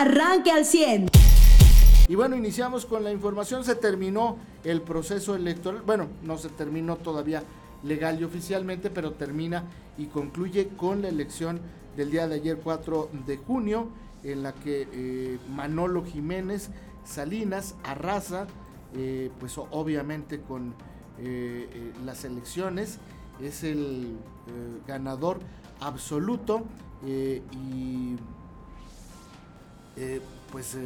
arranque al 100. Y bueno, iniciamos con la información. Se terminó el proceso electoral. Bueno, no se terminó todavía legal y oficialmente, pero termina y concluye con la elección del día de ayer, 4 de junio, en la que eh, Manolo Jiménez Salinas arrasa, eh, pues obviamente con eh, las elecciones, es el ganador absoluto y pues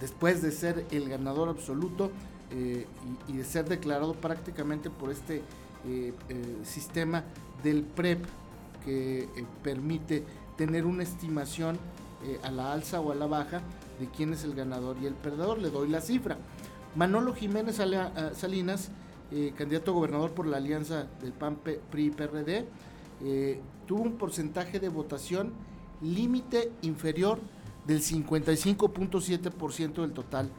después de ser el ganador absoluto eh, y, de ser declarado prácticamente por este eh, eh, sistema del PREP que permite tener una estimación a la alza o a la baja de quién es el ganador y el perdedor. Le doy la cifra. Manolo Jiménez Salinas, candidato a gobernador por la alianza del PAN PRI-PRD, tuvo un porcentaje de votación límite inferior del 55.7% del total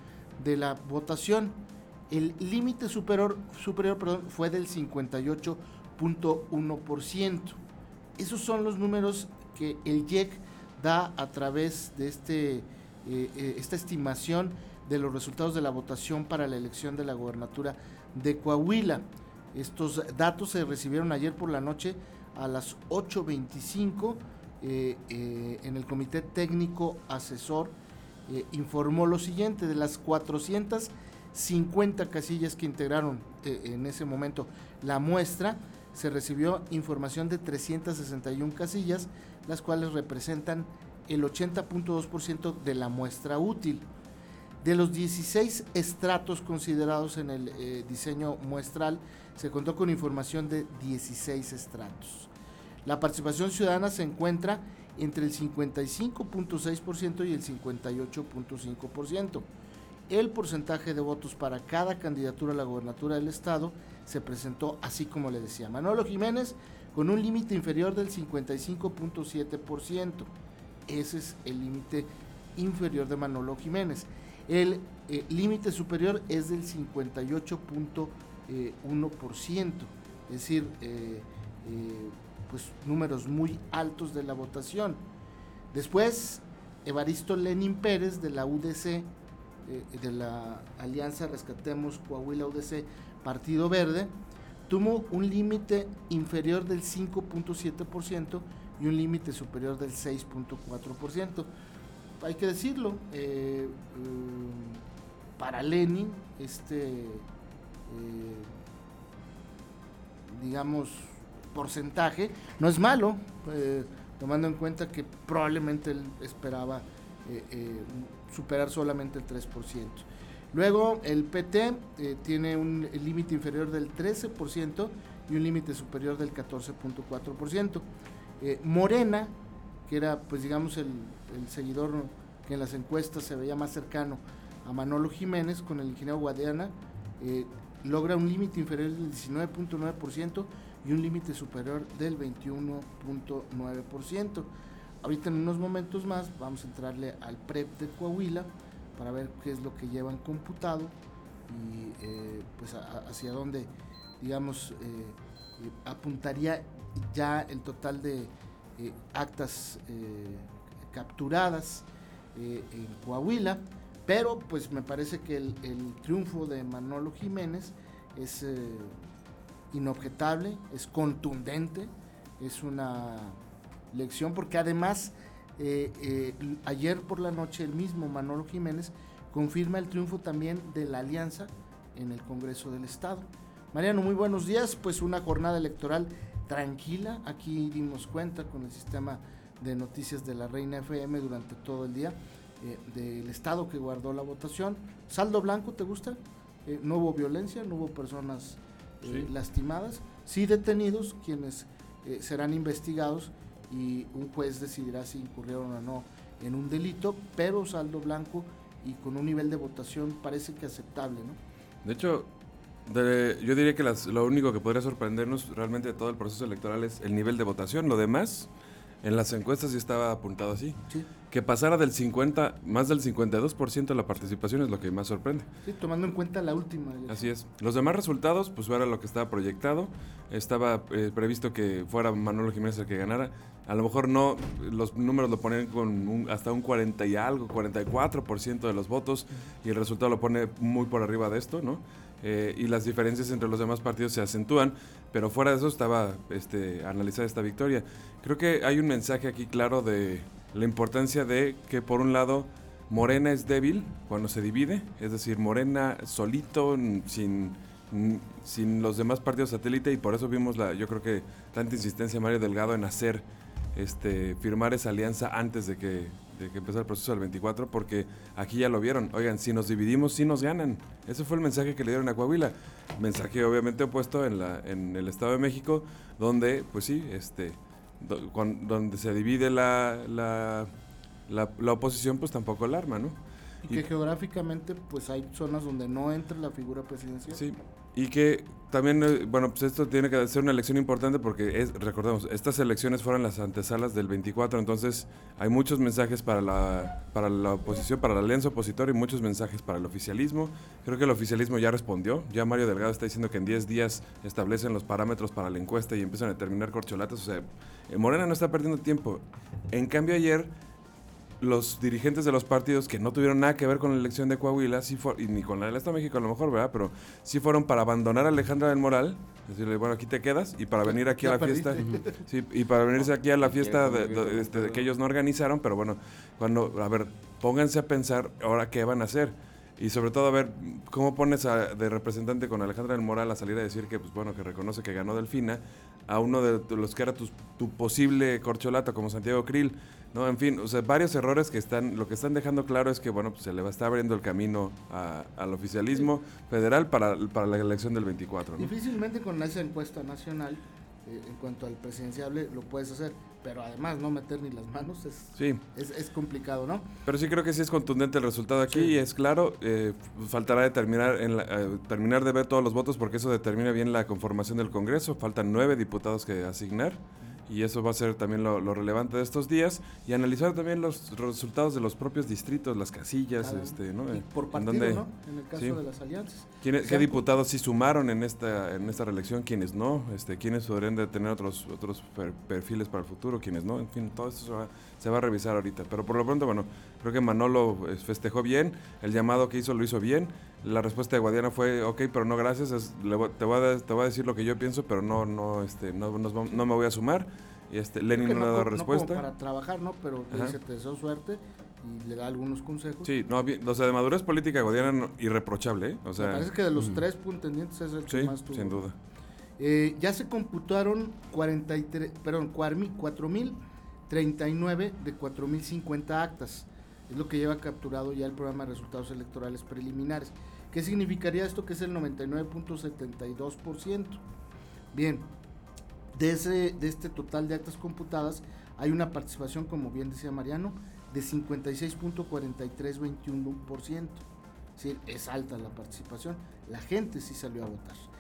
de la votación. El límite superior, superior fue del 58.1%. Esos son los números que el IEC da a través de este, eh, eh, esta estimación de los resultados de la votación para la elección de la gobernatura de Coahuila. Estos datos se recibieron ayer por la noche a las 8.25 eh, eh, en el Comité Técnico Asesor eh, informó lo siguiente, de las 450 casillas que integraron en ese momento la muestra, se recibió información de 361 casillas, las cuales representan el 80.2% de la muestra útil. De los 16 estratos considerados en el diseño muestral, se contó con información de 16 estratos. La participación ciudadana se encuentra entre el 55.6% y el 58.5%. El porcentaje de votos para cada candidatura a la gobernatura del estado se presentó así como le decía Manolo Jiménez con un límite inferior del 55.7%. Ese es el límite inferior de Manolo Jiménez. El eh, límite superior es del 58.1%. Es decir, eh, eh, pues números muy altos de la votación. Después, Evaristo Lenin Pérez de la UDC, eh, de la Alianza Rescatemos Coahuila UDC Partido Verde, tuvo un límite inferior del 5.7% y un límite superior del 6.4%. Hay que decirlo, eh, eh, para Lenin, este, digamos, porcentaje no es malo, eh, tomando en cuenta que probablemente él esperaba eh, eh, superar solamente el 3%. Luego el PT tiene un límite inferior del 13% y un límite superior del 14.4%. Morena, que era pues digamos el, seguidor que en las encuestas se veía más cercano a Manolo Jiménez con el ingeniero Guadiana, logra un límite inferior del 19.9% y un límite superior del 21.9%. Ahorita en unos momentos más vamos a entrarle al PREP de Coahuila para ver qué es lo que llevan computado y eh, pues hacia dónde, digamos, eh, eh, apuntaría ya el total de actas capturadas en Coahuila, pero pues me parece que el triunfo de Manolo Jiménez es inobjetable, es contundente, es una lección, porque además eh, eh, ayer por la noche el mismo Manolo Jiménez confirma el triunfo también de la alianza en el Congreso del Estado. Mariano, muy buenos días, pues una jornada electoral tranquila, aquí dimos cuenta con el sistema de noticias de la Reina FM durante todo el día eh, del Estado que guardó la votación. Saldo blanco, ¿te gusta? no hubo violencia, no hubo personas eh, lastimadas, sí detenidos, quienes eh, serán investigados y un juez decidirá si incurrieron o no en un delito, pero saldo blanco y con un nivel de votación parece que aceptable, ¿no? De hecho, yo diría que lo único que podría sorprendernos realmente de todo el proceso electoral es el nivel de votación. Lo demás, En las encuestas sí estaba apuntado así. Sí. Que pasara del 50, más del 52% de la participación es lo que más sorprende. Sí, tomando en cuenta la última. Así es. Los demás resultados, pues era lo que estaba proyectado. Estaba eh, previsto que fuera Manuel Jiménez el que ganara. A lo mejor no, los números lo ponen con un- hasta un 40 y algo, 44% de los votos, y el resultado lo pone muy por arriba de esto, ¿no? Eh, y las diferencias entre los demás partidos se acentúan, pero fuera de eso estaba este, analizada esta victoria. Creo que hay un mensaje aquí claro de la importancia de que, por un lado, Morena es débil cuando se divide, es decir, Morena solito, sin, sin los demás partidos satélite, y por eso vimos la, yo creo que tanta insistencia Mario Delgado en hacer, este, firmar esa alianza antes de que, de que empezara el proceso del 24, porque aquí ya lo vieron, oigan, si nos dividimos, sí nos ganan. Ese fue el mensaje que le dieron a Coahuila, mensaje obviamente opuesto en, la, en el Estado de México, donde, pues sí, este, do- con- donde se divide la, la, la, la oposición, pues tampoco el arma, ¿no? Y que geográficamente pues hay zonas donde no entra la figura presidencial. Sí, y que también, eh, bueno, pues esto tiene que ser una elección importante porque, es, recordemos, estas elecciones fueron las antesalas del 24, entonces hay muchos mensajes para la, para la oposición, para la alianza opositora y muchos mensajes para el oficialismo. Creo que el oficialismo ya respondió, ya Mario Delgado está diciendo que en 10 días establecen los parámetros para la encuesta y empiezan a determinar corcholatas, o sea, eh, Morena no está perdiendo tiempo. En cambio ayer los dirigentes de los partidos que no tuvieron nada que ver con la elección de Coahuila, sí fue- y ni con la del Estado de México a lo mejor, ¿verdad? Pero sí fueron para abandonar a Alejandra del Moral, decirle, bueno, aquí te quedas, y para venir aquí a la fiesta, sí, y para venirse aquí a la fiesta de, este, de que ellos no organizaron, pero bueno, cuando, a ver, pónganse a pensar ahora qué van a hacer. Y sobre todo, a ver, ¿cómo pones a- de representante con Alejandra del Moral a salir a decir que, pues bueno, que reconoce que ganó Delfina, a uno de los que era tu, tu posible corcholata, como Santiago Krill, ¿no? En fin, o sea, varios errores que están, lo que están dejando claro es que, bueno, pues se le va a estar abriendo el camino a- al oficialismo federal para, para la elección del 24, ¿no? Difícilmente con esa encuesta nacional, eh, en cuanto al presidenciable, lo puedes hacer. Pero además no meter ni las manos es, Sí, es, es complicado, ¿no? Pero sí creo que sí es contundente el resultado aquí Sí. y es claro, eh, faltará determinar en la- eh, terminar de ver todos los votos porque eso determina bien la conformación del Congreso. Faltan nueve diputados que asignar y eso va a ser también lo, lo relevante de estos días y analizar también los resultados de los propios distritos, las casillas, Claro. este, ¿no? Y Eh, por en partido, dónde- ¿no? En el caso sí. de las alianzas. ¿Quiénes- ¿Qué diputados sí sumaron en esta en esta reelección? ¿Quiénes no? Este, ¿Quiénes podrían de tener otros otros per- perfiles para el futuro? ¿Quiénes no? En fin, todo esto se va, se va a revisar ahorita. Pero por lo pronto, bueno, creo que Manolo eh, festejó bien, el llamado que hizo lo hizo bien. La respuesta de Guadiana fue, ok, pero no gracias, es- le voy- te, voy a, de- te voy a decir lo que yo pienso, pero no no este no, no me voy a sumar. Y este, Lenin no, que ha dado respuesta. para trabajar, ¿no? Pero dice, te deseo suerte y le da algunos consejos. Sí, no, o sea, de madurez política Guadiana no- irremprochable, ¿eh? O Me sea, parece que de los mm, tres contendientes es el que sí, más tuvo. sin duda. Eh, ya se computaron 43, perdón, 4.039 de 4.050 actas. Es lo que lleva capturado ya el programa de resultados electorales preliminares. ¿Qué significaría esto? Que es el 99.72%. Bien, de, ese, de este total de actas computadas hay una participación, como bien decía Mariano, de 56.4321%. Es decir, es alta la participación. La gente sí salió a votar.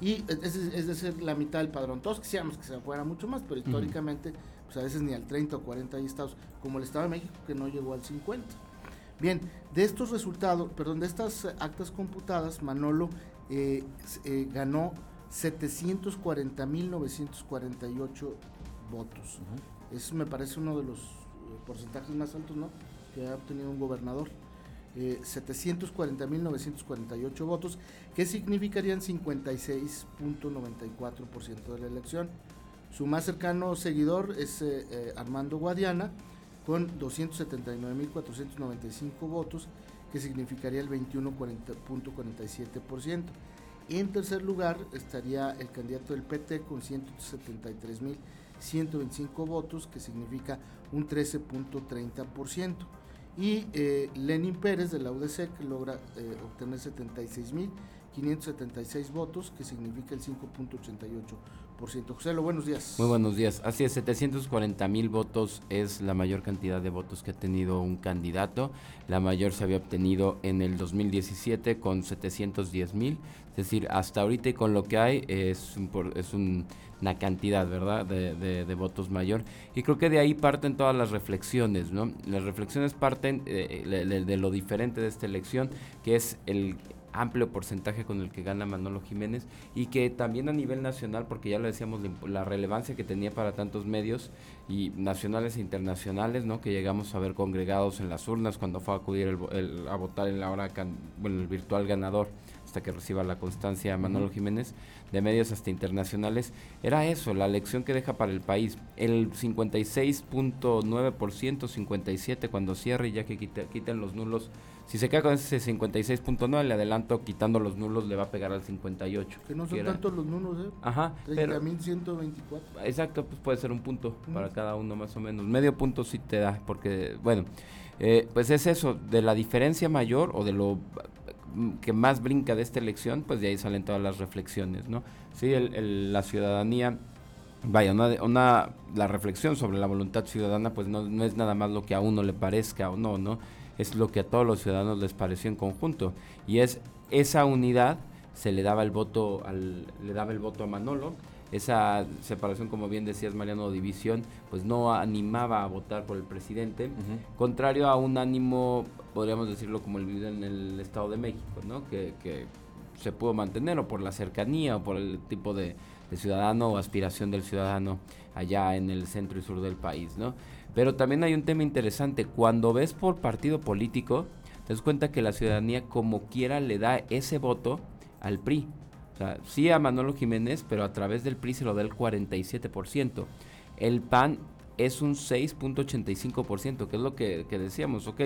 Y es, es- decir, la mitad del padrón. Todos quisiéramos que se fuera mucho más, pero históricamente, pues a veces ni al 30 o 40 hay estados, como el Estado de México, que no llegó al 50. Bien, de estos resultados, perdón, de estas actas computadas, Manolo eh, eh, ganó 740.948 votos. Eso me parece uno de los eh, porcentajes más altos, ¿no? Que ha obtenido un gobernador. Eh, 740.948 votos, que significarían 56.94% de la elección. Su más cercano seguidor es eh, eh, Armando Guadiana, con 279.495 votos, que significaría el 21.47%. En tercer lugar estaría el candidato del PT con 173.125 votos, que significa un 13.30%. Y eh, Lenin Pérez de la UDC logra eh, obtener 576 votos, que significa el 5.88%. José, lo buenos días. Muy buenos días. Así es, 740 mil votos es la mayor cantidad de votos que ha tenido un candidato. La mayor se había obtenido en el 2017 con 710 mil. Es decir, hasta ahorita y con lo que hay es, es una cantidad, ¿verdad?, de, votos mayor. Y creo que de ahí parten todas las reflexiones, ¿no? Las reflexiones parten eh, de lo diferente de esta elección, que es el amplio porcentaje con el que gana Manolo Jiménez y que también a nivel nacional, porque ya lo decíamos, la relevancia que tenía para tantos medios y nacionales e internacionales, ¿no? que llegamos a ver congregados en las urnas cuando fue a acudir a votar en la hora, bueno, el virtual ganador hasta que reciba la constancia Manolo Jiménez, de medios hasta internacionales, era eso, la lección que deja para el país. El 56.9%, 57% cuando cierre, ya que quitan los nulos si se queda con ese 56.9, le adelanto, quitando los nulos, le va a pegar al 58. Que no son tantos los nulos, ¿eh? Ajá. 30.124. Exacto, pues puede ser un punto para cada uno más o menos. Medio punto sí te da, porque, bueno, eh, pues es eso, de la diferencia mayor o de lo que más brinca de esta elección, pues de ahí salen todas las reflexiones, ¿no? Sí, el, la ciudadanía vaya, una, una, la reflexión sobre la voluntad ciudadana, pues no, no, es nada más lo que a uno le parezca o no, ¿no? es lo que a todos los ciudadanos les pareció en conjunto y es esa unidad se le daba el voto al le daba el voto a Manolo esa separación como bien decías Mariano división pues no animaba a votar por el presidente contrario a un ánimo podríamos decirlo como el vivido en el Estado de México no que, que se pudo mantener o por la cercanía o por el tipo de, de ciudadano o aspiración del ciudadano allá en el centro y sur del país no pero también hay un tema interesante. Cuando ves por partido político, te das cuenta que la ciudadanía como quiera le da ese voto al PRI. O sea, sí a Manolo Jiménez, pero a través del PRI se lo da el 47%. El PAN es un 6.85%, que es lo que, decíamos, ok,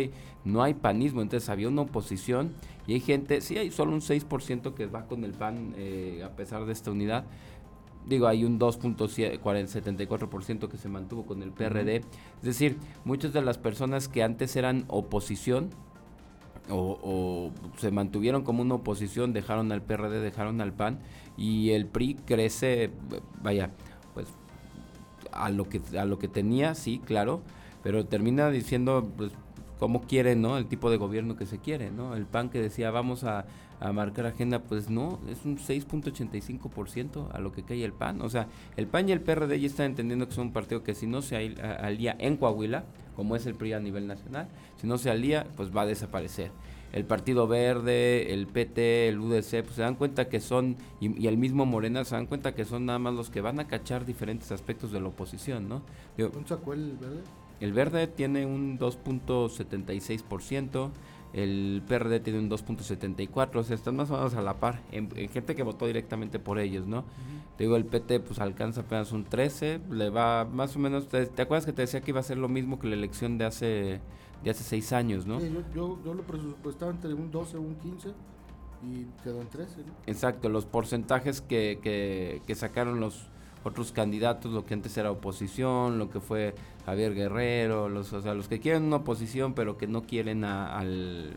no hay panismo, entonces había una oposición y hay gente, sí hay solo un 6% que va con el PAN eh, a pesar de esta unidad, digo, hay un 2.74% que se mantuvo con el PRD. Es decir, muchas de las personas que antes eran oposición o, se mantuvieron como una oposición, dejaron al PRD, dejaron al PAN y el PRI crece, vaya, pues a lo que a lo que tenía, sí, claro, pero termina diciendo pues cómo quiere, ¿no? El tipo de gobierno que se quiere, ¿no? El PAN que decía, vamos a marcar agenda, pues no, es un 6.85% a lo que cae el PAN. O sea, el PAN y el PRD ya están entendiendo que son un partido que si no se alía en Coahuila, como es el PRI a nivel nacional, si no se alía, pues va a desaparecer. El Partido Verde, el PT, el UDC, pues se dan cuenta que son, y, el mismo Morena, se dan cuenta que son nada más los que van a cachar diferentes aspectos de la oposición, ¿no? ¿Un sacó el verde? El verde tiene un 2.76%, el PRD tiene un 2.74, o sea, están más o menos a la par, en, gente que votó directamente por ellos, ¿no? Te digo, el PT pues alcanza apenas un 13, le va más o menos, ¿te, acuerdas que te decía que iba a ser lo mismo que la elección de hace, de hace seis años, ¿no? Sí, yo, yo, lo presupuestaba entre un 12 o un 15 y quedó en 13, ¿no? Exacto, los porcentajes que, que, que sacaron los otros candidatos, lo que antes era oposición, lo que fue Javier Guerrero, los, o sea, los que quieren una oposición pero que no quieren al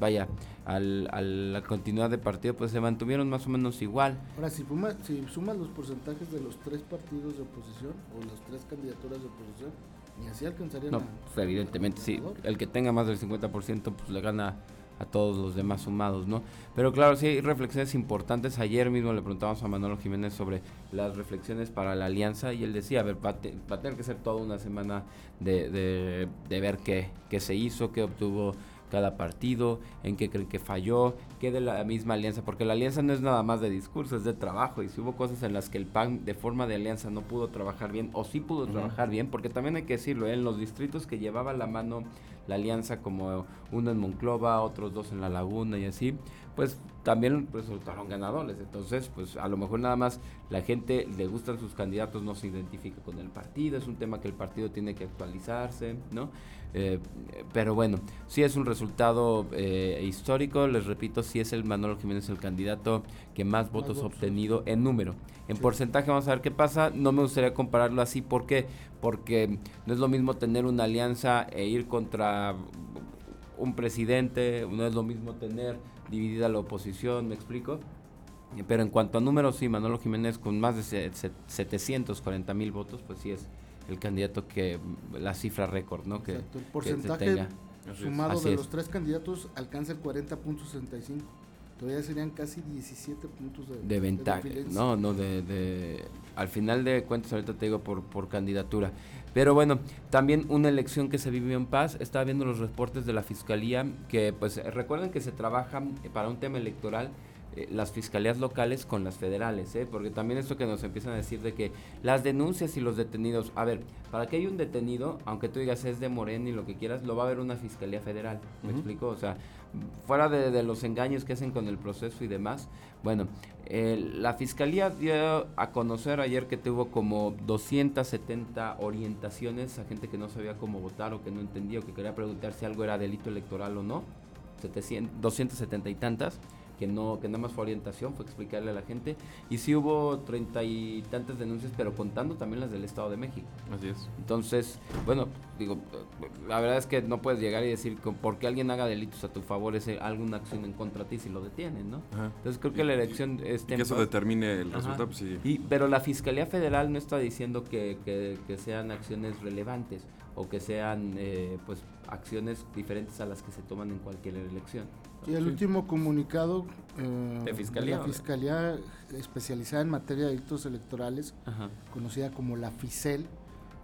vaya, al, a la continuidad de partido, pues se mantuvieron más o menos igual. Ahora, si, si sumas los porcentajes de los tres partidos de oposición o las tres candidaturas de oposición, ni así alcanzarían no, pues evidentemente sí, el que tenga más del 50% pues le gana a todos los demás sumados, ¿no? Pero claro, sí hay reflexiones importantes. Ayer mismo le preguntamos a Manolo Jiménez sobre las reflexiones para la alianza y él decía, a ver, va, a tener que ser toda una semana de, de, de ver qué, qué se hizo, qué obtuvo cada partido, en qué creen que falló, qué de la misma alianza, porque la alianza no es nada más de discurso, es de trabajo, y si hubo cosas en las que el PAN de forma de alianza no pudo trabajar bien, o sí pudo trabajar bien, porque también hay que decirlo, ¿eh? en los distritos que llevaba la mano la alianza, como uno en Monclova, otros dos en La Laguna y así, pues también resultaron ganadores. Entonces, pues a lo mejor nada más la gente le gustan sus candidatos, no se identifica con el partido, es un tema que el partido tiene que actualizarse, ¿no? Eh, pero bueno, sí es un resultado eh, histórico, les repito, sí es el Manolo Jiménez el candidato que más votos ha obtenido en número. En porcentaje vamos a ver qué pasa, no me gustaría compararlo así, ¿por qué? Porque no es lo mismo tener una alianza e ir contra un presidente, no es lo mismo tener dividida la oposición, ¿me explico? Pero en cuanto a números, sí, Manolo Jiménez con más de 740 mil votos, pues sí es el candidato que la cifra récord, ¿no? Que, el porcentaje sumado de los tres candidatos alcanza el 40.65. Todavía serían casi 17 puntos de, de ventaja. no, no, de, al final de cuentas, ahorita te digo por, por candidatura. Pero bueno, también una elección que se vivió en paz. Estaba viendo los reportes de la fiscalía que, pues, recuerden que se trabaja para un tema electoral eh, las fiscalías locales con las federales, ¿eh? porque también esto que nos empiezan a decir de que las denuncias y los detenidos, a ver, para que haya un detenido, aunque tú digas es de Morena y lo que quieras, lo va a ver una fiscalía federal, ¿me explico? O sea, fuera de, los engaños que hacen con el proceso y demás, bueno, la fiscalía dio a conocer ayer que tuvo como 270 orientaciones a gente que no sabía cómo votar o que no entendía o que quería preguntar si algo era delito electoral o no, 700, 270 y tantas que no que nada más fue orientación, fue explicarle a la gente. Y sí hubo treinta y tantas denuncias, pero contando también las del Estado de México. Así es. Entonces, bueno, digo, la verdad es que no puedes llegar y decir porque alguien haga delitos a tu favor es alguna acción en contra de ti si lo detienen, ¿no? Entonces creo que la elección es que eso determine el resultado, pues sí. Y, pero la Fiscalía Federal no está diciendo que, que, que sean acciones relevantes o que sean eh, pues acciones diferentes a las que se toman en cualquier elección. Y el último comunicado eh, de, fiscalía, la Fiscalía especializada en materia de delitos electorales, conocida como la FICEL,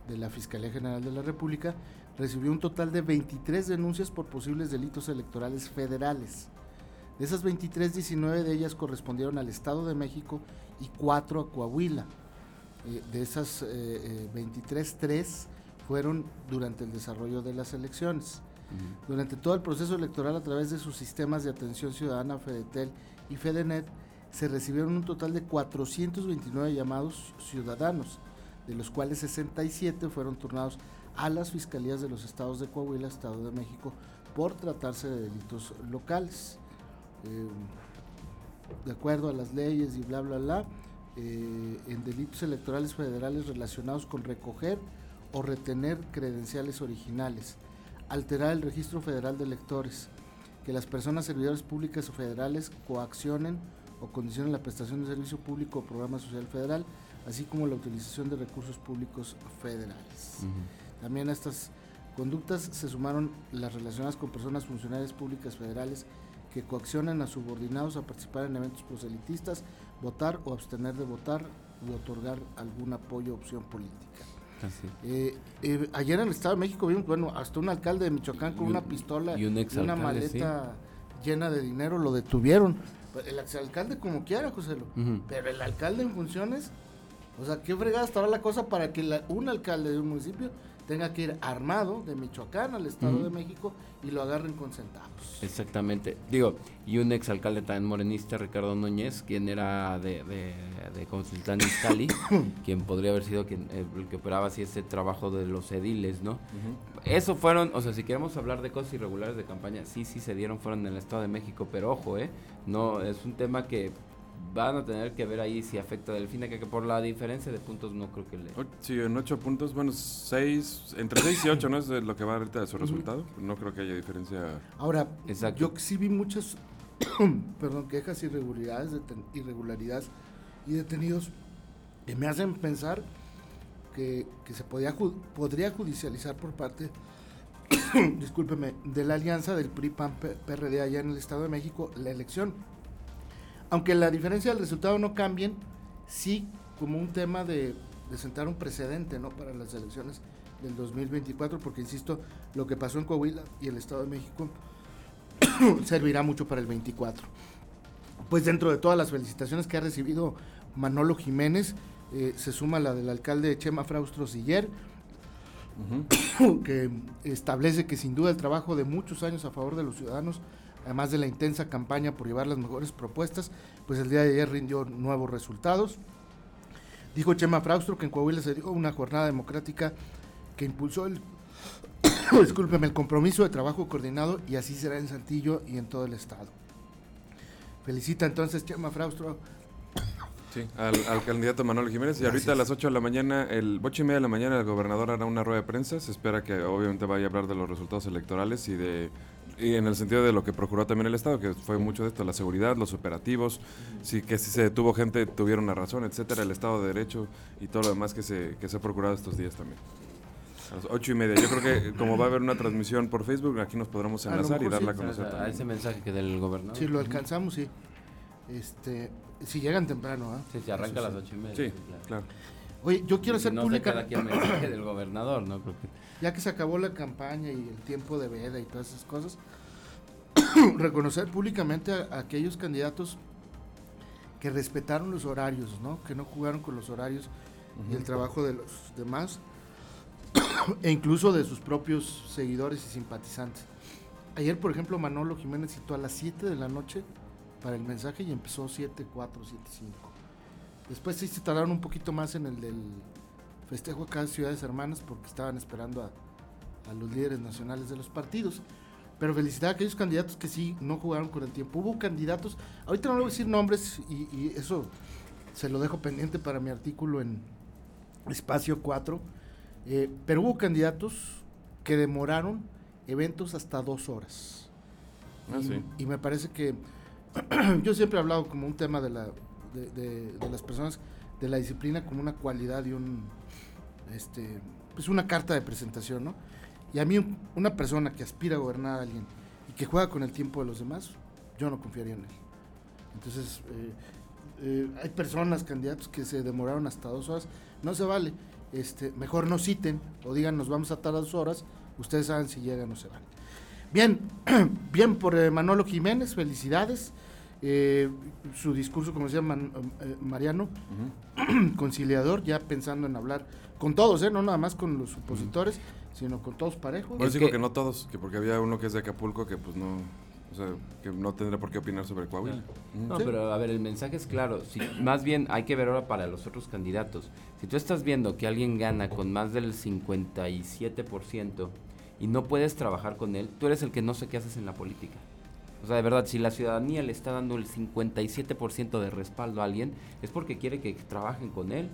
de la Fiscalía General de la República, recibió un total de 23 denuncias por posibles delitos electorales federales. De esas 23, 19 de ellas correspondieron al Estado de México y 4 a Coahuila. Eh, de esas 23, eh, 3 fueron durante el desarrollo de las elecciones. Durante todo el proceso electoral a través de sus sistemas de atención ciudadana Fedetel y Fedenet se recibieron un total de 429 llamados ciudadanos, de los cuales 67 fueron turnados a las fiscalías de los estados de Coahuila, Estado de México, por tratarse de delitos locales. Eh, de acuerdo a las leyes y bla, bla, bla, eh, en delitos electorales federales relacionados con recoger o retener credenciales originales, alterar el registro federal de electores, que las personas servidores públicas o federales coaccionen o condicionen la prestación de servicio público o programa social federal, así como la utilización de recursos públicos federales. También a estas conductas se sumaron las relacionadas con personas funcionarias públicas federales que coaccionan a subordinados a participar en eventos proselitistas, votar o abstener de votar y otorgar algún apoyo o opción política. Eh, eh, ayer en el Estado de México vimos, bueno, hasta un alcalde de Michoacán con una pistola y, una maleta llena de dinero lo detuvieron. El exalcalde como quiera, José pero el alcalde en funciones, o sea, qué fregada estará la cosa para que un alcalde de un municipio tenga que ir armado de Michoacán al Estado de México y lo agarren con centavos. Exactamente. Digo, y un exalcalde también morenista, Ricardo Núñez, quien era de, de, de Consultán Izcali, quien podría haber sido quien, el que operaba así ese trabajo de los ediles, ¿no? Eso fueron, o sea, si queremos hablar de cosas irregulares de campaña, sí, sí se dieron, fueron en el Estado de México, pero ojo, ¿eh? No, es un tema que van a tener que ver ahí si afecta a Delfina, que, por la diferencia de puntos no creo que le... Sí, en ocho puntos, bueno, seis, entre seis y ocho, ¿no? Es lo que va ahorita de su resultado. No creo que haya diferencia. Ahora, yo sí vi muchas, perdón, quejas, irregularidades, irregularidades y detenidos que me hacen pensar que, se podía, podría judicializar por parte, discúlpeme, de la alianza del PRI-PAN-PRD allá en el Estado de México la elección aunque la diferencia del resultado no cambien, sí como un tema de, sentar un precedente ¿no? para las elecciones del 2024, porque insisto, lo que pasó en Coahuila y el Estado de México servirá mucho para el 24. Pues dentro de todas las felicitaciones que ha recibido Manolo Jiménez, eh, se suma la del alcalde Chema Fraustro Siller, que establece que sin duda el trabajo de muchos años a favor de los ciudadanos además de la intensa campaña por llevar las mejores propuestas, pues el día de ayer rindió nuevos resultados. Dijo Chema Fraustro que en Coahuila se dio una jornada democrática que impulsó el, discúlpeme, el compromiso de trabajo coordinado y así será en Santillo y en todo el estado. Felicita entonces Chema Fraustro Sí, al, candidato Manuel Jiménez. Y ahorita a las 8 de la mañana, el 8 y media de la mañana, el gobernador hará una rueda de prensa. Se espera que obviamente vaya a hablar de los resultados electorales y de Y en el sentido de lo que procuró también el Estado, que fue mucho de esto, la seguridad, los operativos, sí, que si se detuvo gente, tuvieron una razón, etcétera, el Estado de Derecho y todo lo demás que se, que se ha procurado estos días también. A las ocho y media. Yo creo que como va a haber una transmisión por Facebook, aquí nos podremos A lo enlazar y mejor darla a sí. conocer A también. ese mensaje que del gobernador. Si lo alcanzamos, sí. Este, si llegan temprano, ¿ah? Sí, se arranca a las ocho y media. Sí, claro. Oye, yo quiero hacer no pública, aquí el mensaje del gobernador, ¿no? Ya que se acabó la campaña y el tiempo de veda y todas esas cosas, reconocer públicamente a, a aquellos candidatos que respetaron los horarios, ¿no? Que no jugaron con los horarios y el trabajo de los demás, e incluso de sus propios seguidores y simpatizantes. Ayer, por ejemplo, Manolo Jiménez citó a las 7 de la noche para el mensaje y empezó 7, 4, 7, 5. Después sí se tardaron un poquito más en el del festejo acá en Ciudades Hermanas porque estaban esperando a, a los líderes nacionales de los partidos. Pero felicidad a aquellos candidatos que sí no jugaron con el tiempo. Hubo candidatos, ahorita no le voy a decir nombres y, y eso se lo dejo pendiente para mi artículo en Espacio 4, eh, pero hubo candidatos que demoraron eventos hasta dos horas. Ah, y, sí. y me parece que yo siempre he hablado como un tema de, la, de, las personas, de la disciplina como una cualidad y un, este, pues una carta de presentación, ¿no? Y a mí un- una persona que aspira a gobernar a alguien y que juega con el tiempo de los demás, yo no confiaría en él. Entonces, eh, eh, hay personas, candidatos que se demoraron hasta dos horas, no se vale. Este, mejor no citen o digan nos vamos a tardar dos horas, ustedes saben si llegan o se van. Bien, bien por eh, Manolo Jiménez, felicidades. Eh, su discurso, como decía Man- eh, Mariano, conciliador, ya pensando en hablar con todos, ¿eh? no nada más con los opositores, sino con todos parejos. Bueno, Es digo que- que no todos, que porque había uno que es de Acapulco que pues no, o sea, que no tendrá por qué opinar sobre Coahuila. No, Sí. pero a ver, el mensaje es claro. Si, más bien hay que ver ahora para los otros candidatos. Si tú estás viendo que alguien gana con más del 57% y no puedes trabajar con él, tú eres el que no sé qué haces en la política. O sea, de verdad, si la ciudadanía le está dando el 57% de respaldo a alguien, es porque quiere que trabajen con él.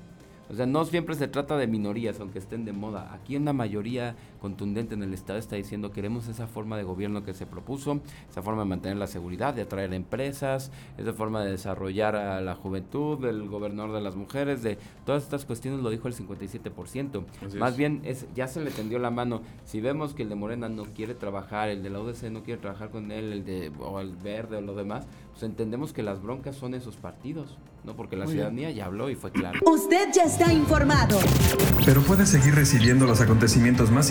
O sea, no siempre se trata de minorías, aunque estén de moda. Aquí una mayoría contundente en el Estado está diciendo queremos esa forma de gobierno que se propuso, esa forma de mantener la seguridad, de atraer empresas, esa forma de desarrollar a la juventud, del gobernador de las mujeres, de todas estas cuestiones lo dijo el 57%. Así Más es. bien es, ya se le tendió la mano. Si vemos que el de Morena no quiere trabajar, el de la UDC no quiere trabajar con él, el de o el verde o lo demás, pues entendemos que las broncas son esos partidos, ¿no? Porque la Muy bien. ciudadanía ya habló y fue claro. Usted ya está informado. Pero puedes seguir recibiendo los acontecimientos más